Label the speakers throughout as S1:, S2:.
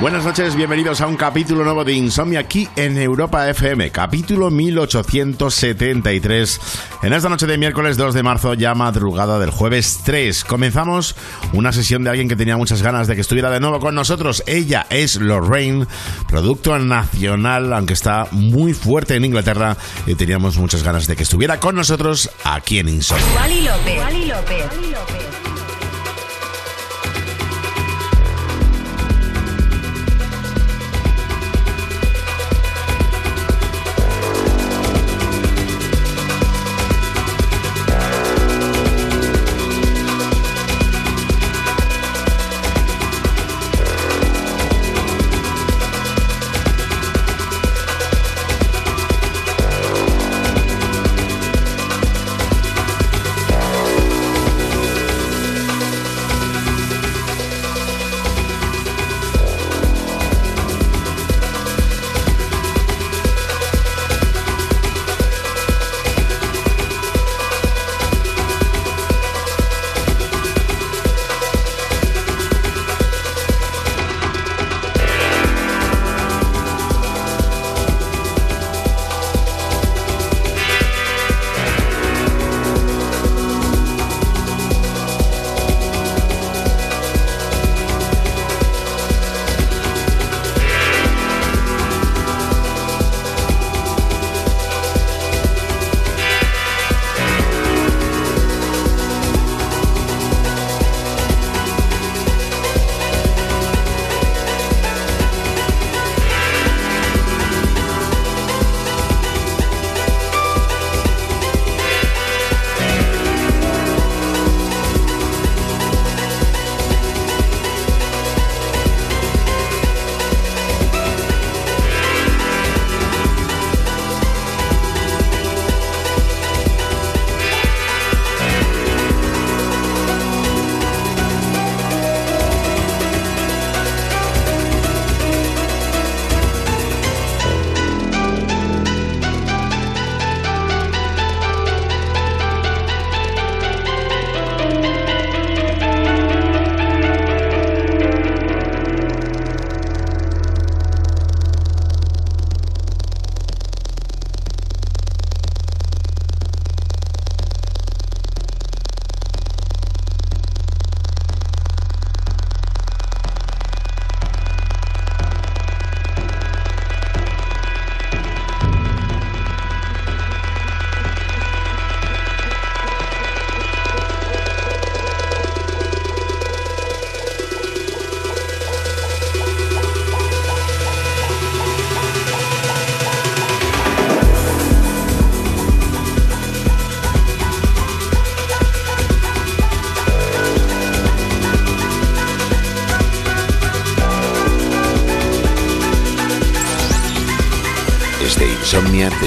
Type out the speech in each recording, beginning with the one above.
S1: Buenas noches, bienvenidos a un capítulo nuevo de Insomnia aquí en Europa FM, capítulo 1873. En esta noche de miércoles 2 de marzo, ya madrugada del jueves 3, comenzamos una sesión de alguien que tenía muchas ganas de que estuviera de nuevo con nosotros. Ella es Lorraine, producto nacional, aunque está muy fuerte en Inglaterra, y teníamos muchas ganas de que estuviera con nosotros aquí en Insomnia.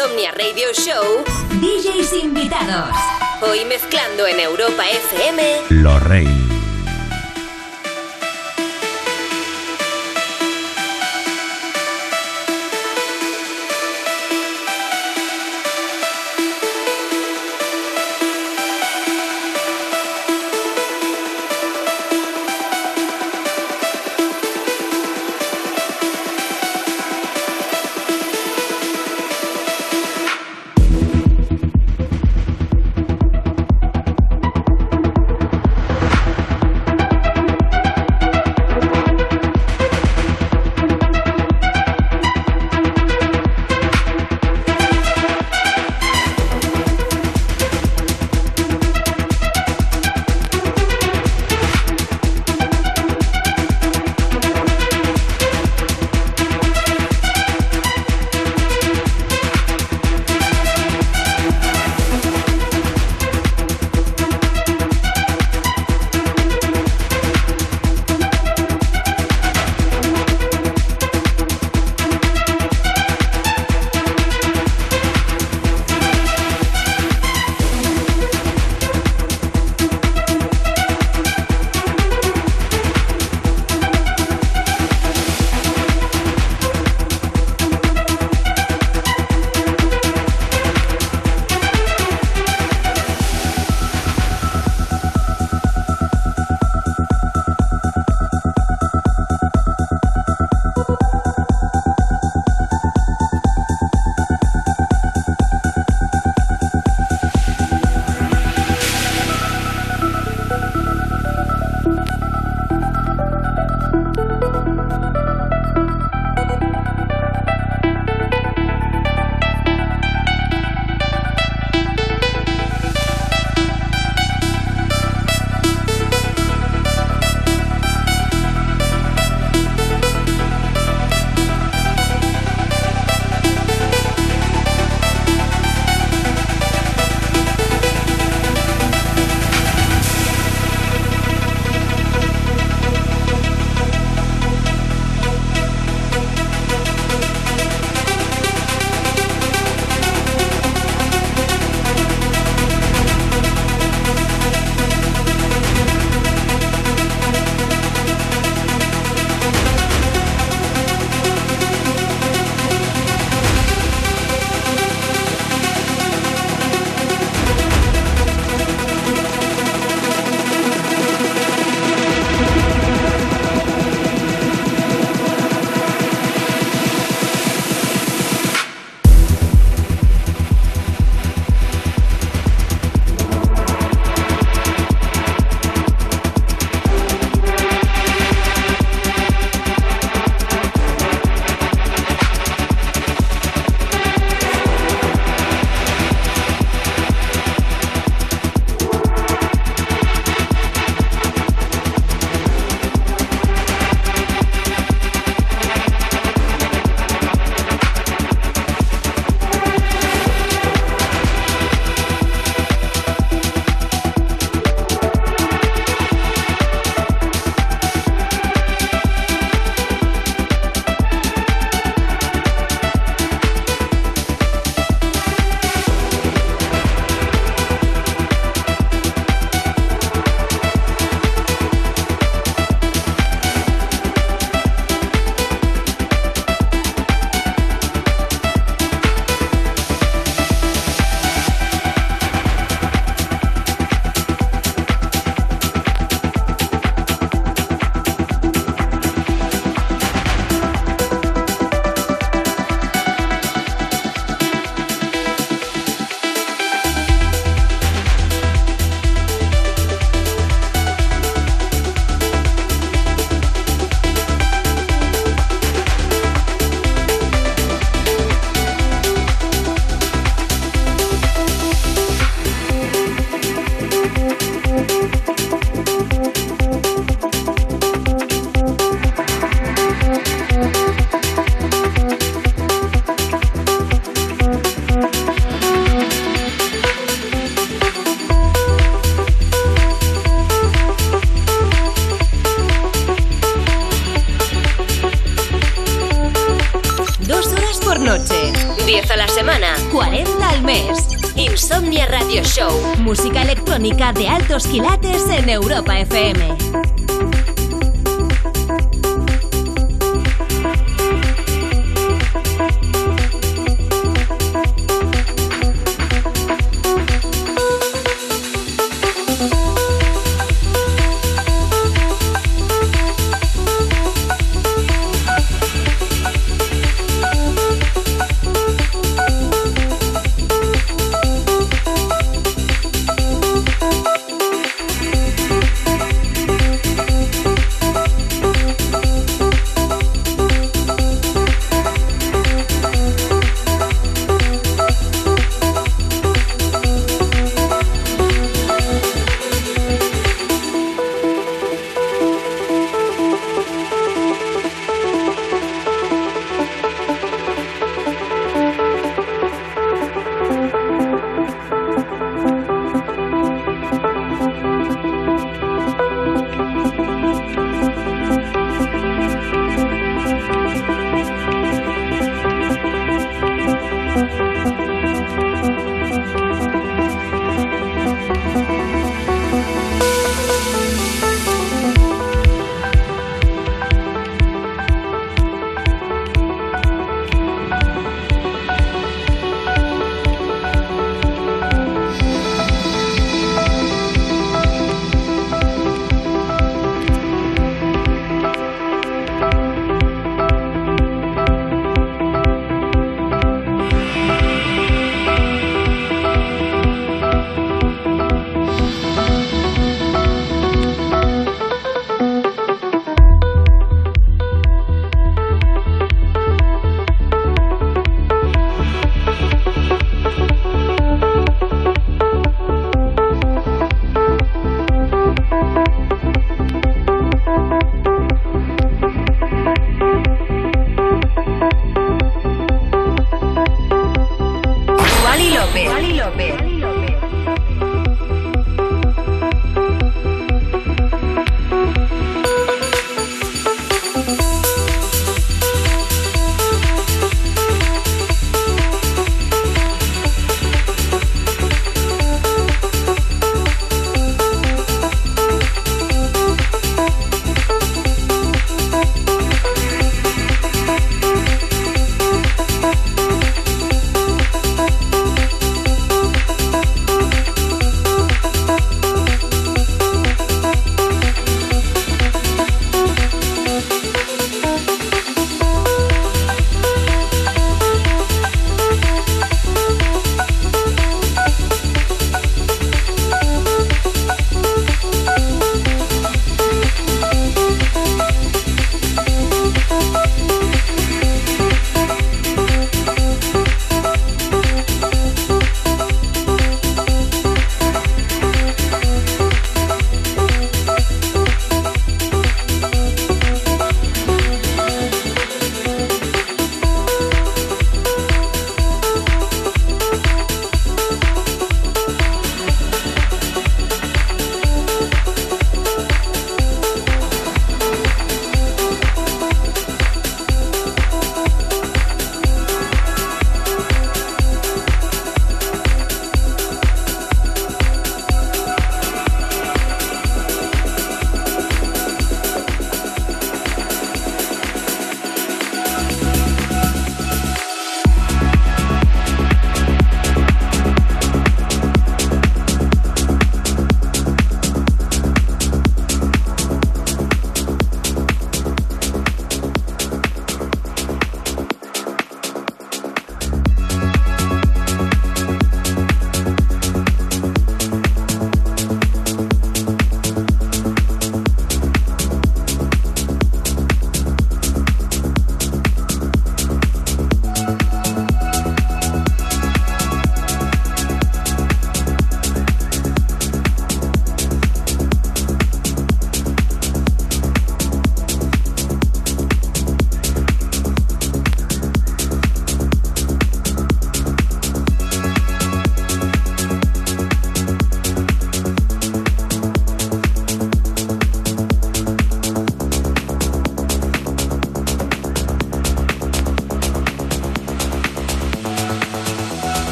S2: Insomnia Radio Show,
S3: DJs invitados.
S2: Hoy mezclando en Europa FM,
S4: Lorraine.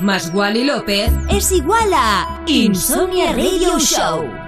S2: Más Wally López es igual a Insomnia Radio Show.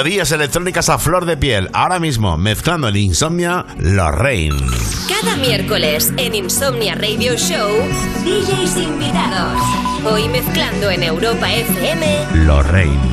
S5: Melodías electrónicas a flor de piel. Ahora mismo, mezclando en Insomnia, Lorraine.
S2: Cada miércoles en Insomnia Radio Show,
S6: DJs invitados.
S2: hoy mezclando en Europa FM,
S5: Lorraine.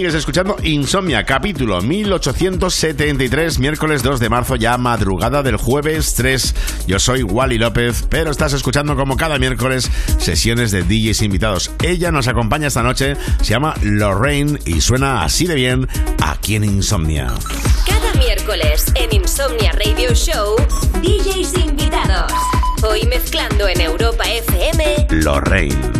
S4: Sigues escuchando Insomnia, capítulo 1873, miércoles 2 de marzo, ya madrugada del jueves 3. Yo soy Wally López, pero estás escuchando como cada miércoles sesiones de DJs invitados. Ella nos acompaña esta noche, se llama Lorraine y suena así de bien aquí en Insomnia.
S2: Cada miércoles en Insomnia Radio Show, DJs invitados. Hoy mezclando en Europa FM,
S4: Lorraine.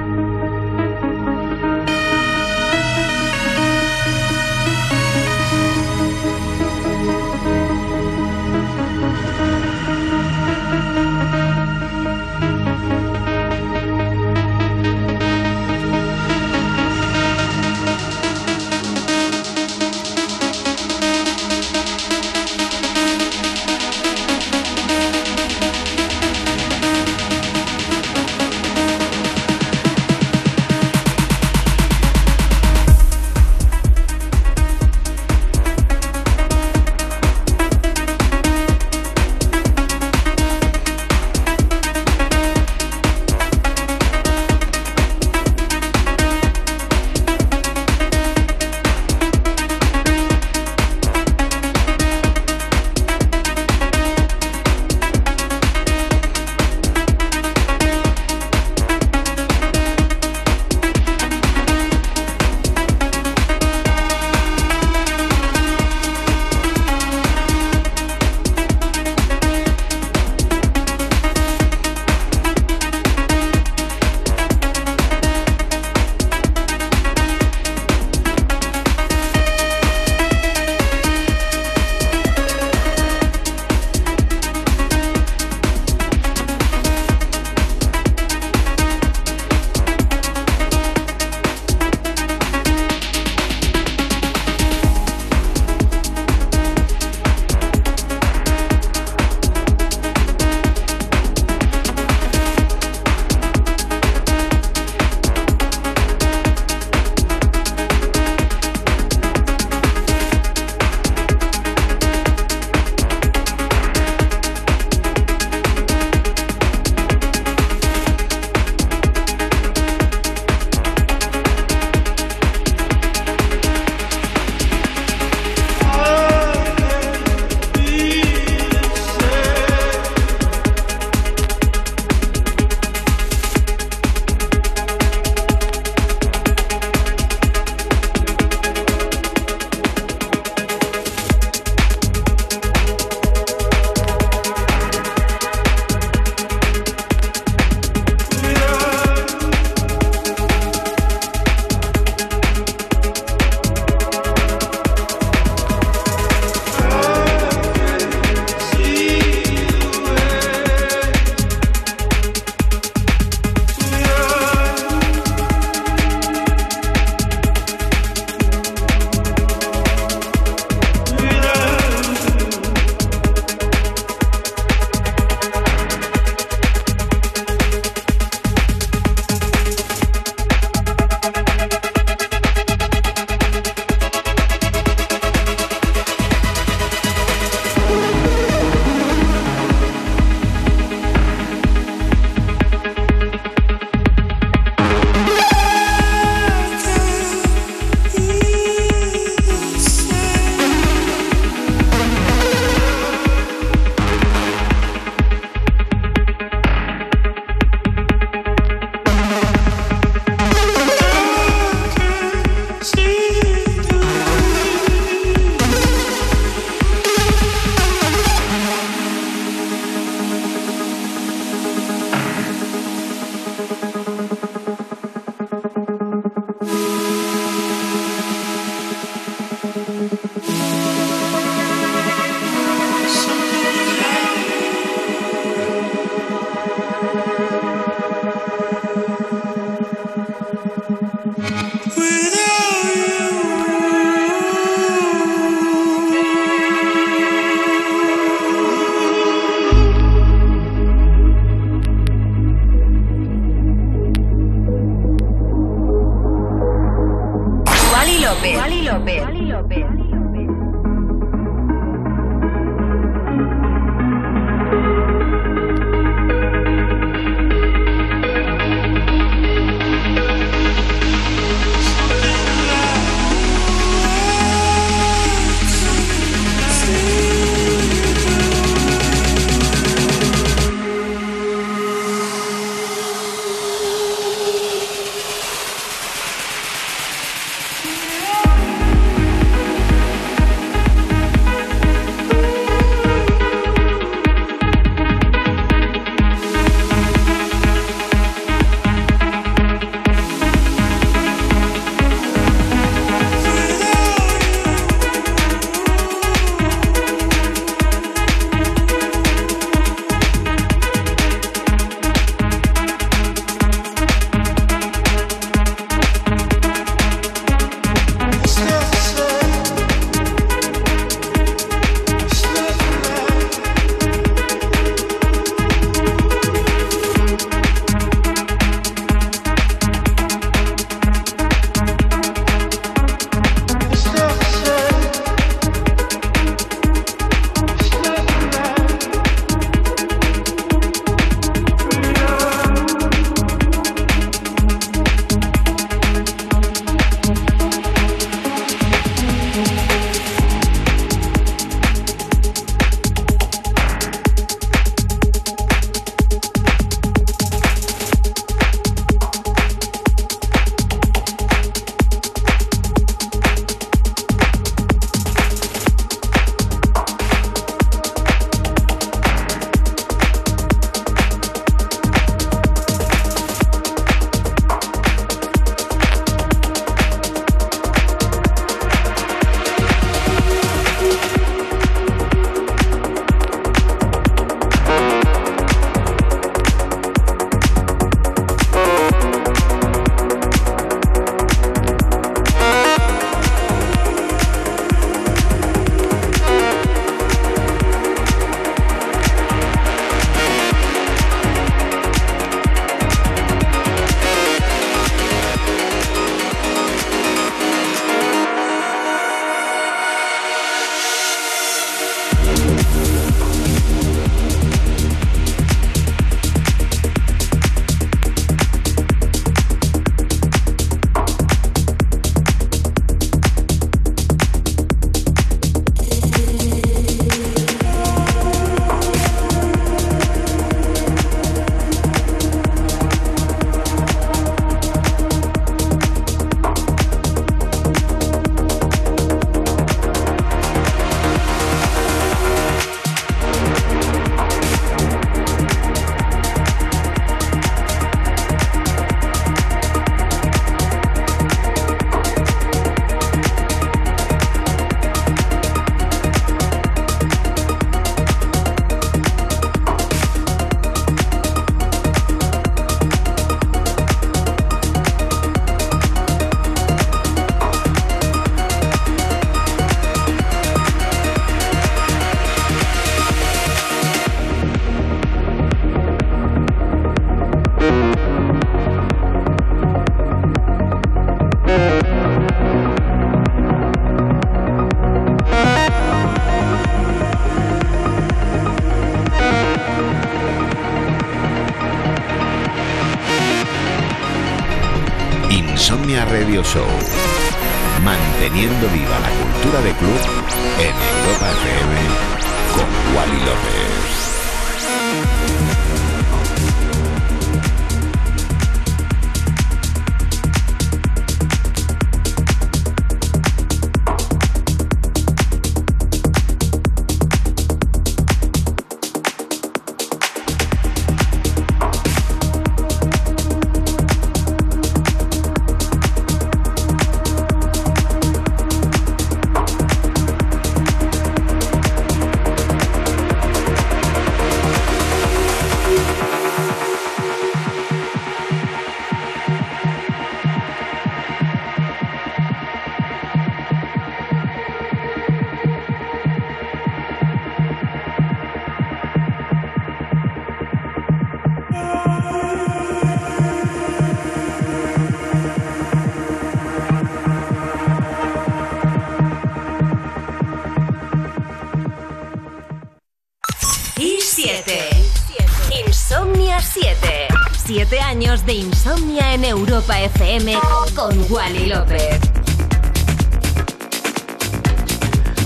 S2: Insomnia en Europa FM con Wally López.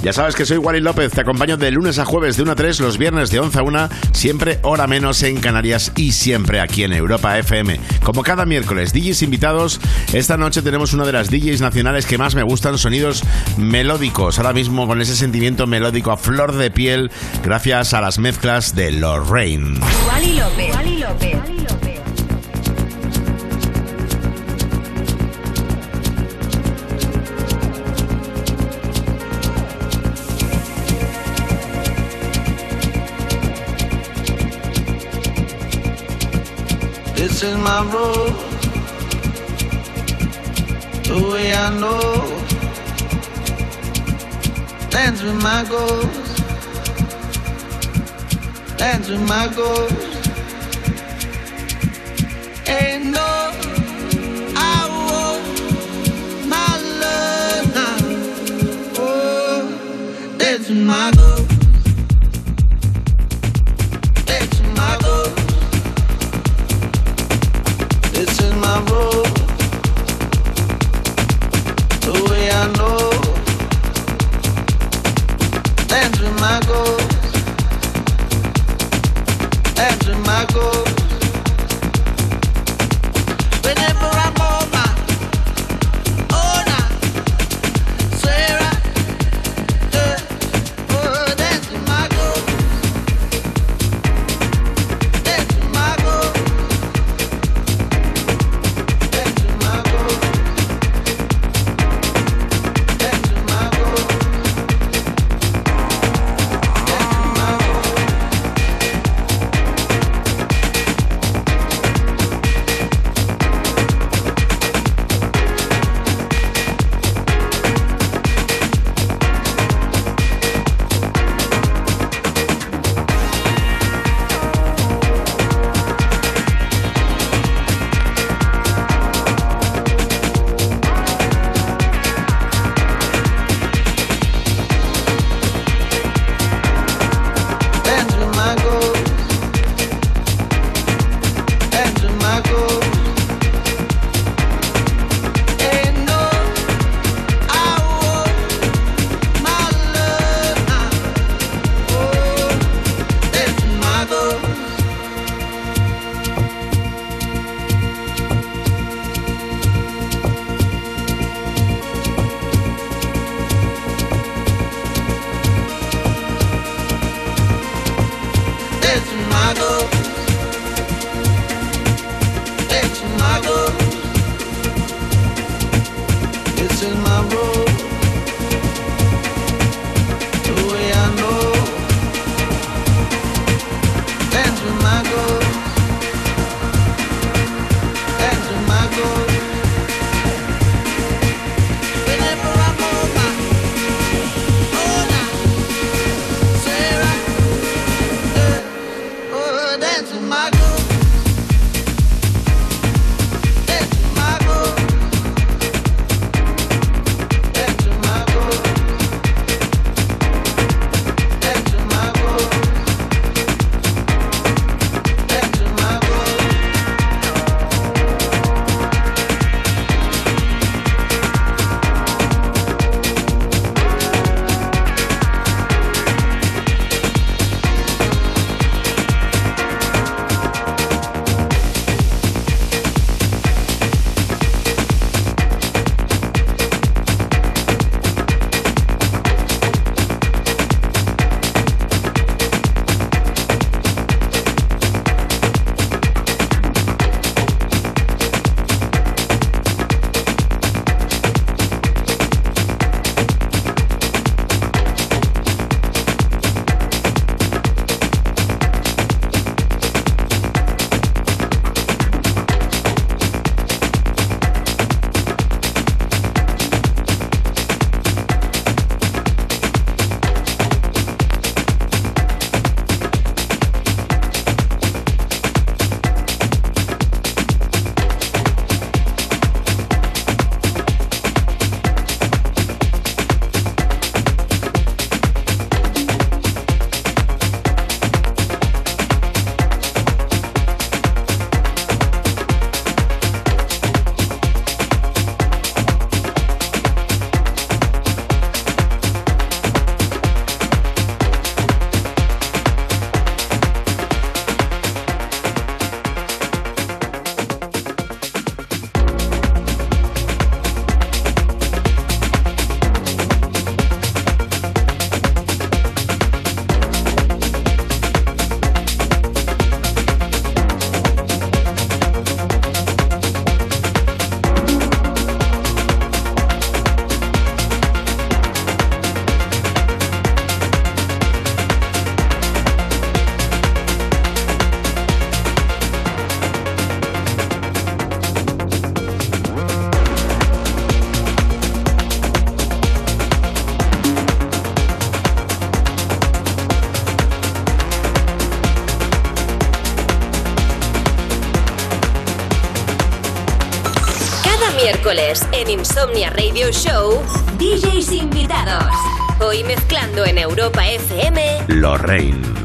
S4: Ya sabes que soy Wally López, te acompaño de lunes a jueves de 1 a 3, los viernes de 11 a 1, siempre hora menos en Canarias y siempre aquí en Europa FM. Como cada miércoles, DJs invitados, esta noche tenemos una de las DJs nacionales que más me gustan, sonidos melódicos, ahora mismo con ese sentimiento melódico a flor de piel, gracias a las mezclas de Lorraine.
S2: Wally López. Wally López.
S5: Is my road. The way I know. Dance with my goals. Dance with my goals. Ain't no my love. Oh, with my goals.
S2: Insomnia Radio Show, DJs invitados. Hoy mezclando en Europa FM,
S4: Lorraine.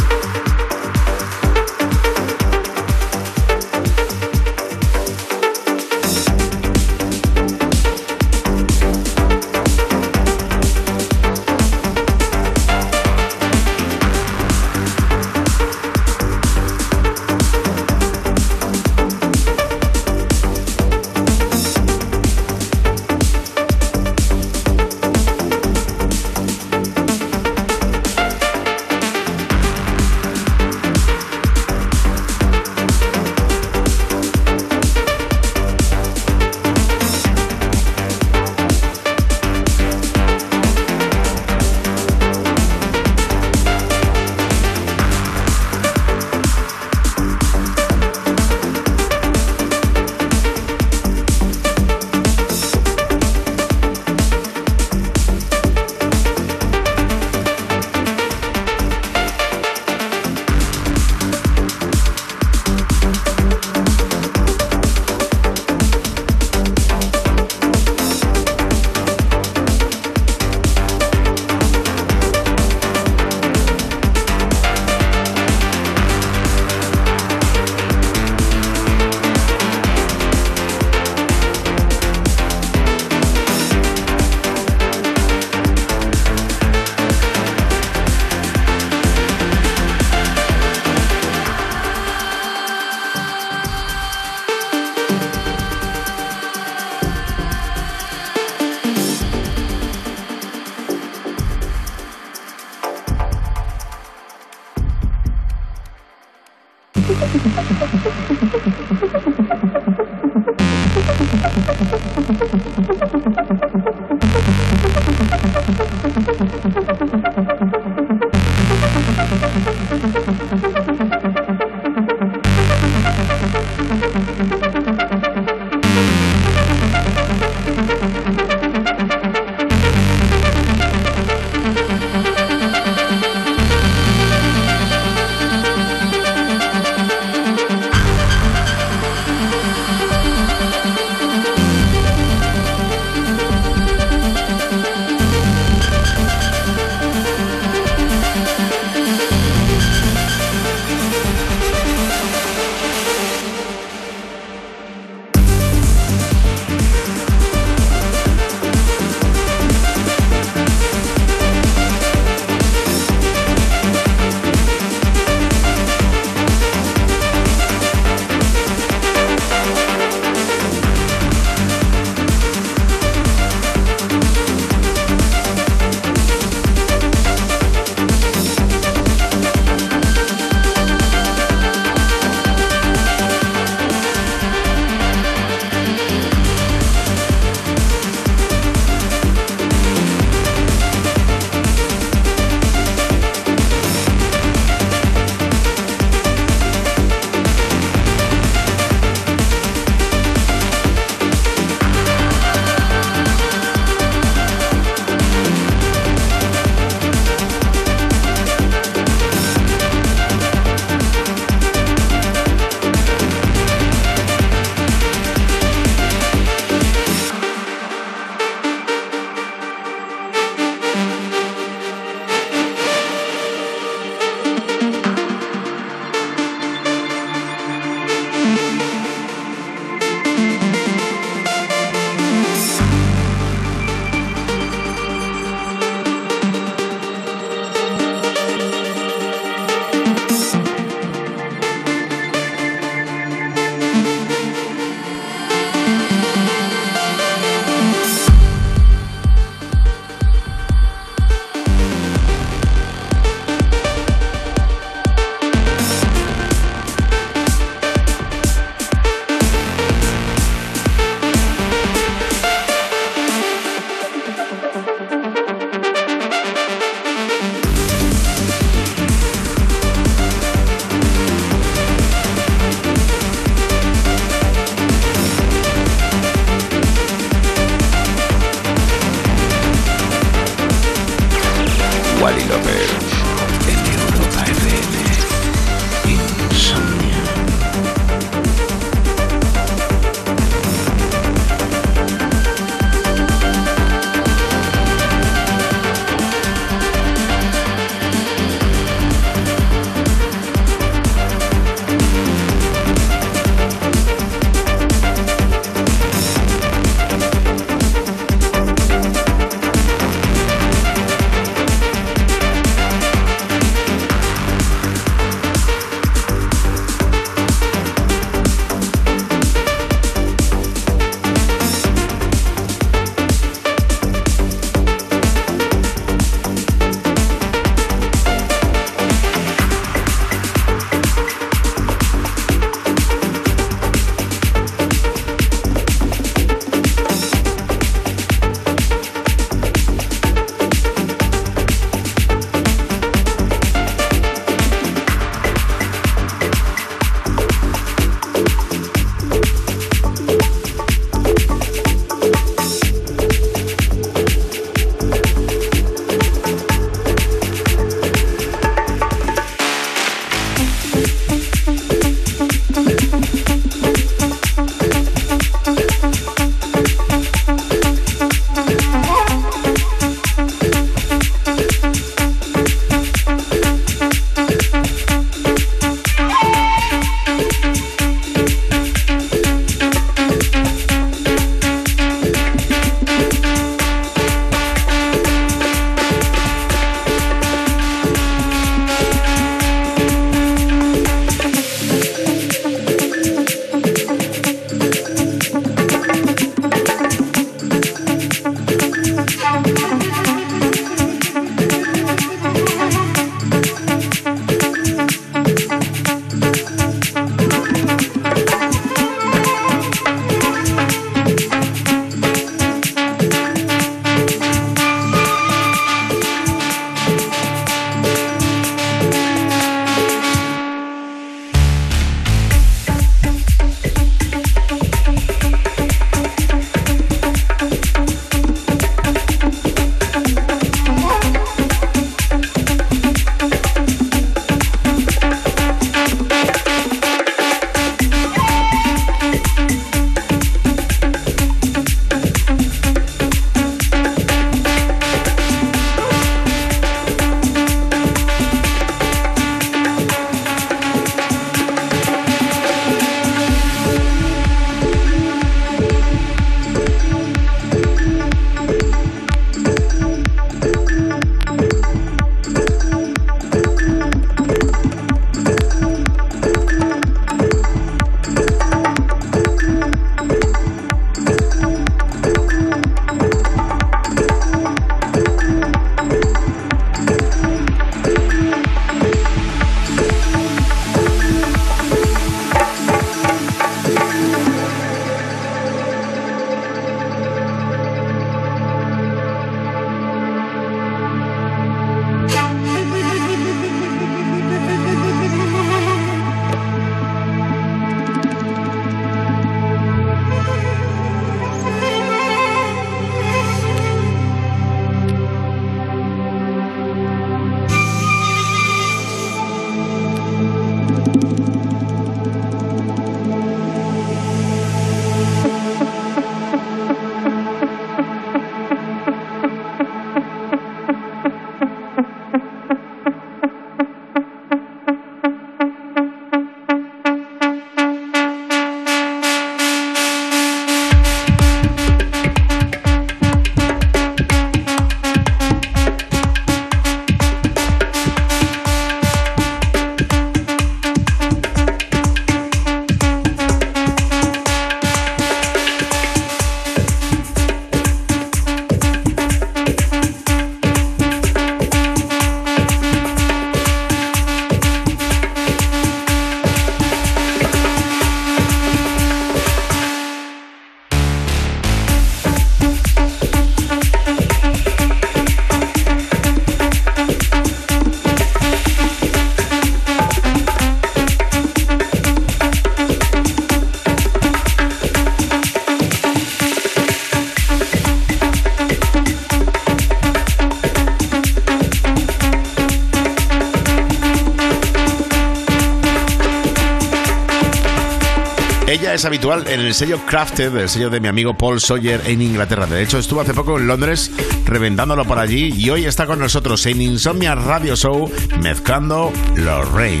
S4: Habitual en el sello Crafted, el sello de mi amigo Paul Sawyer en Inglaterra. De hecho, estuvo hace poco en Londres reventándolo por allí y hoy está con nosotros en Insomnia Radio Show mezclando los Rain.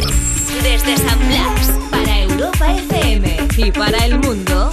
S2: Desde San para Europa FM y para el mundo,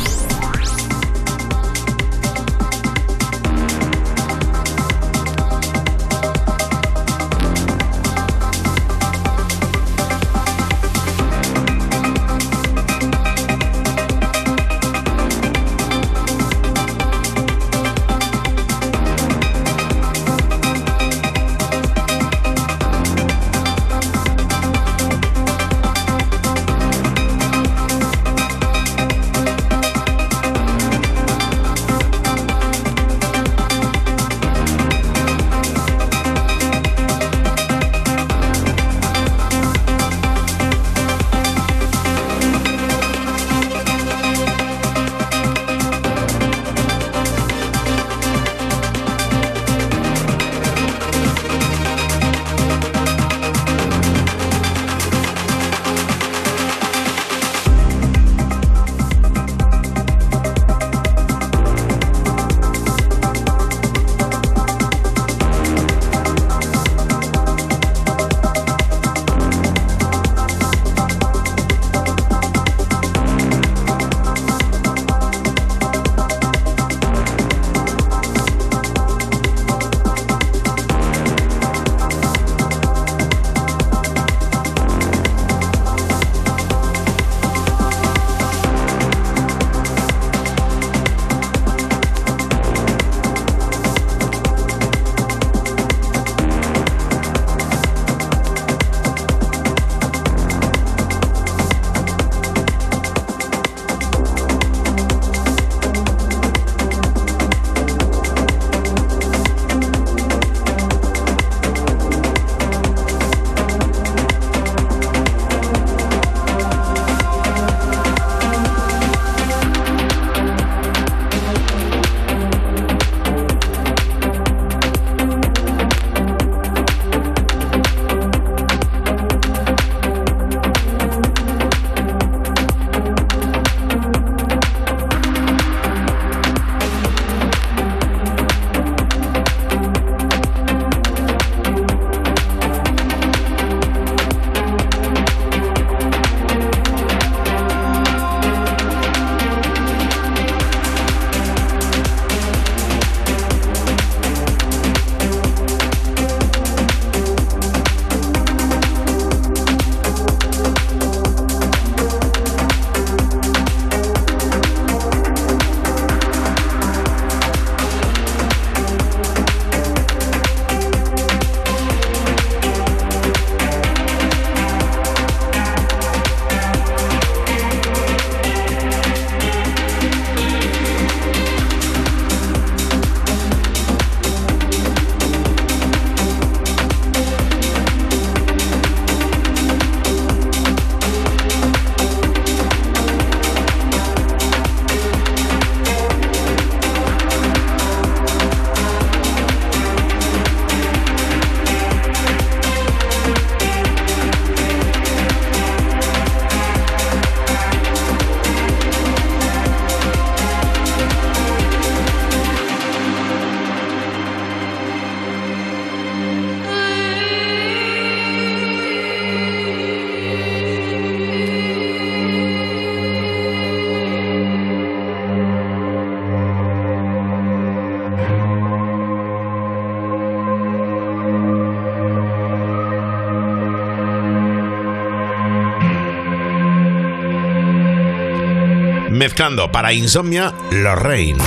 S4: Para Insomnia
S2: López.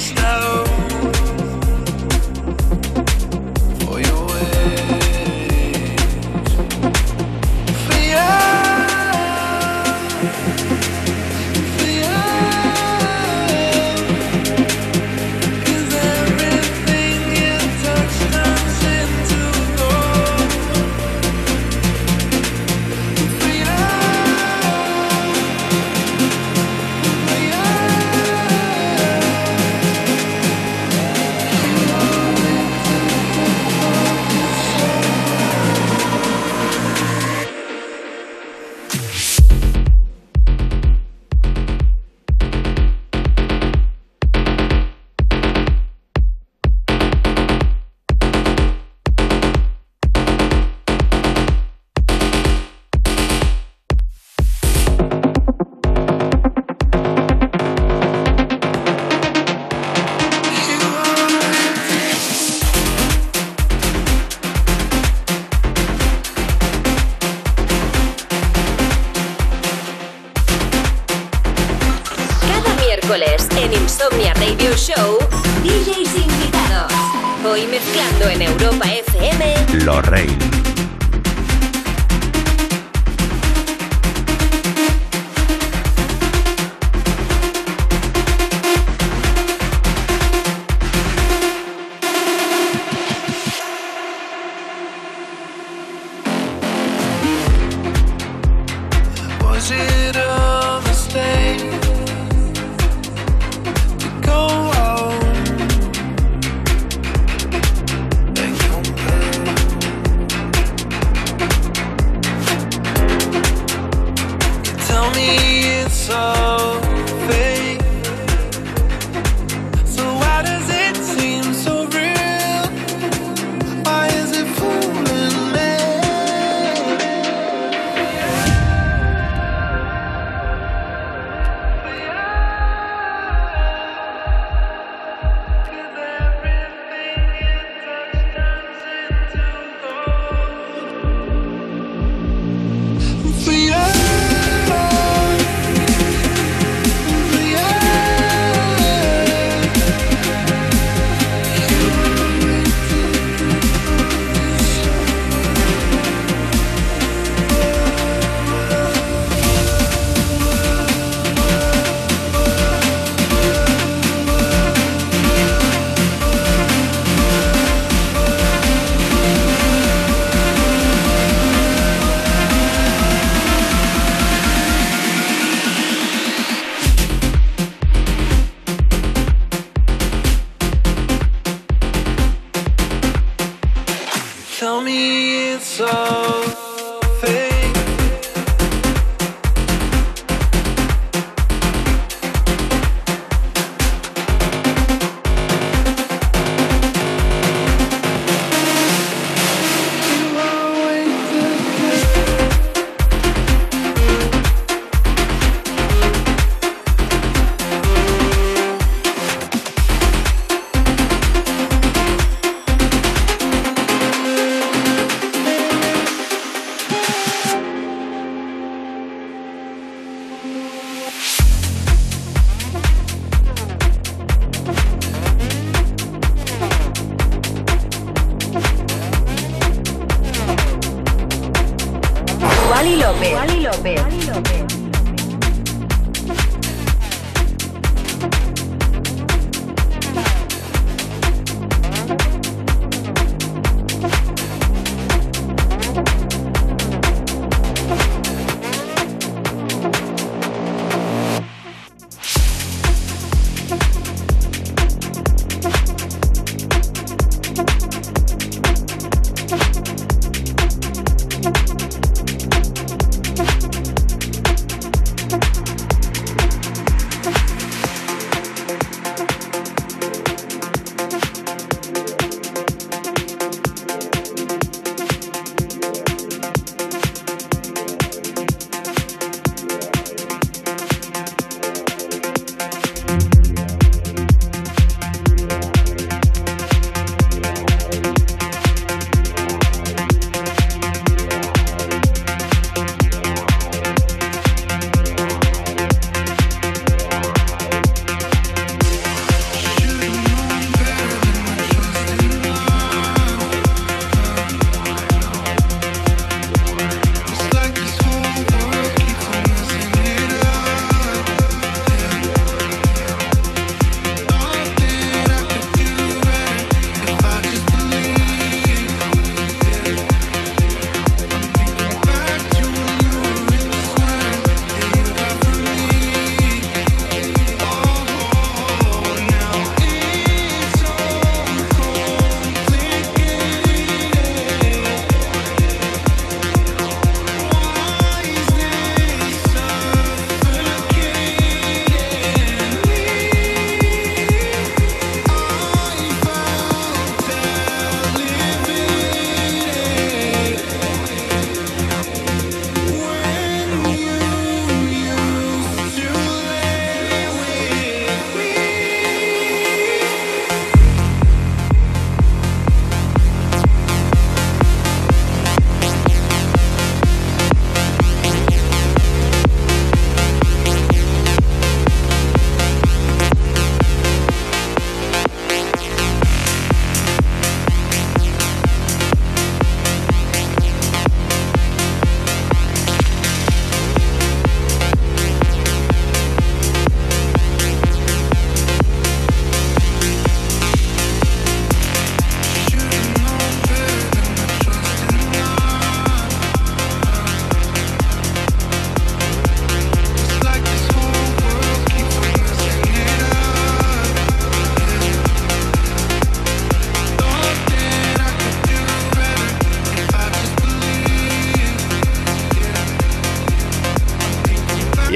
S4: snow.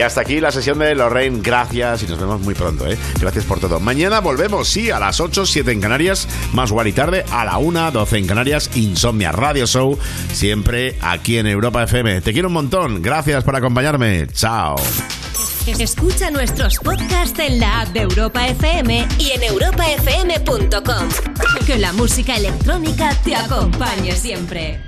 S4: Hasta aquí la sesión de Lorraine. Gracias y nos vemos muy pronto, ¿eh? Gracias por todo. Mañana volvemos, sí, a las 8, 7 en Canarias, más igual y tarde, a la 1, 12 en Canarias, Insomnia Radio Show, siempre aquí en Europa FM. Te quiero un montón. Gracias por acompañarme. Chao.
S2: Escucha nuestros podcasts en la app de Europa FM
S7: Y en europafm.com.
S2: Que la música electrónica te acompañe siempre.